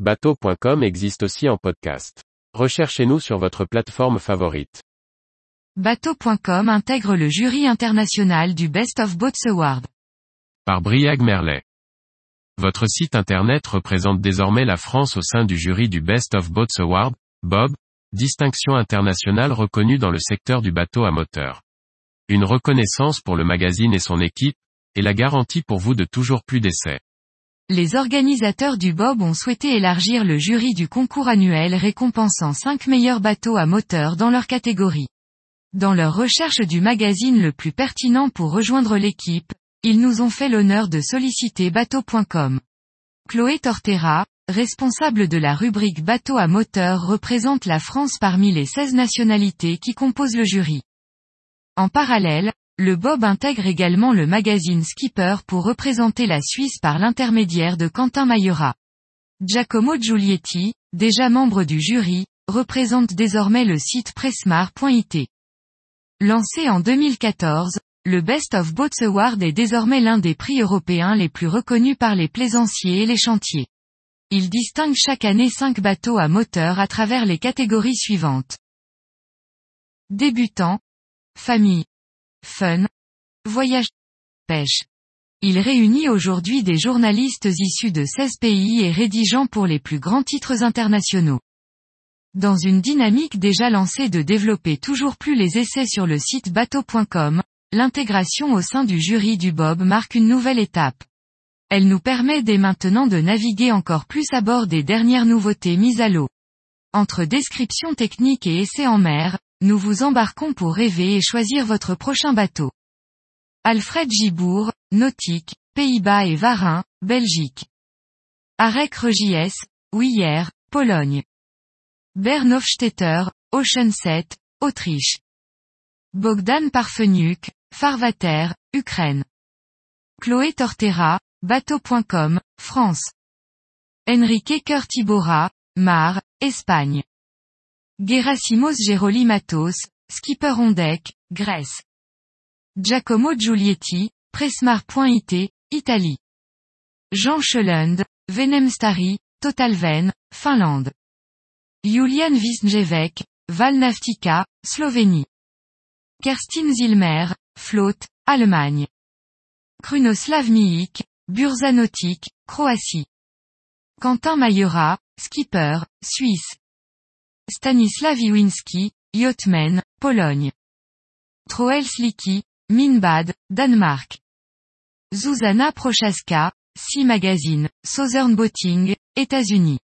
Bateau.com existe aussi en podcast. Recherchez-nous sur votre plateforme favorite. Bateau.com intègre le jury international du Best of Boats Award. Par Briag Merlet. Votre site internet représente désormais la France au sein du jury du Best of Boats Award, BOB, distinction internationale reconnue dans le secteur du bateau à moteur. Une reconnaissance pour le magazine et son équipe, et la garantie pour vous de toujours plus d'essais. Les organisateurs du Bob ont souhaité élargir le jury du concours annuel récompensant 5 meilleurs bateaux à moteur dans leur catégorie. Dans leur recherche du magazine le plus pertinent pour rejoindre l'équipe, ils nous ont fait l'honneur de solliciter bateau.com. Chloé Tortera, responsable de la rubrique bateau à moteur représente la France parmi les 16 nationalités qui composent le jury. En parallèle, le Bob intègre également le magazine Skipper pour représenter la Suisse par l'intermédiaire de Quentin Mayera. Giacomo Giulietti, déjà membre du jury, représente désormais le site pressmar.it. Lancé en 2014, le Best of Boats Award est désormais l'un des prix européens les plus reconnus par les plaisanciers et les chantiers. Il distingue chaque année 5 bateaux à moteur à travers les catégories suivantes. Débutant, famille, fun, voyage, pêche. Il réunit aujourd'hui des journalistes issus de 16 pays et rédigeant pour les plus grands titres internationaux. Dans une dynamique déjà lancée de développer toujours plus les essais sur le site bateau.com, l'intégration au sein du jury du Bob marque une nouvelle étape. Elle nous permet dès maintenant de naviguer encore plus à bord des dernières nouveautés mises à l'eau. Entre description technique et essais en mer, nous vous embarquons pour rêver et choisir votre prochain bateau. Alfred Gibourg, Nautique, Pays-Bas et Varin, Belgique. Arek Regies, Ouillère, Pologne. Bernhofstetter, Ocean 7, Autriche. Bogdan Parfeniuk, Farvater, Ukraine. Chloé Tortera, Bateau.com, France. Enrique Curtibora, Mar, Espagne. Gerasimos Gerolimatos, Skipper on deck, Grèce. Giacomo Giulietti, Pressmar.it, Italie. Jean Schelund, Venemstari, Totalven, Finlande. Julian Wisniewek, Valnavtica, Slovénie. Kerstin Zilmer, Flotte, Allemagne. Krunoslav Miik, Burza Croatie. Quentin Mayera, Skipper, Suisse. Stanislav Iwinski, Yachtman, Pologne. Troel Sliki, Minbad, Danemark. Zuzana Prochaska, Sea Magazine, Southern Boating, États-Unis.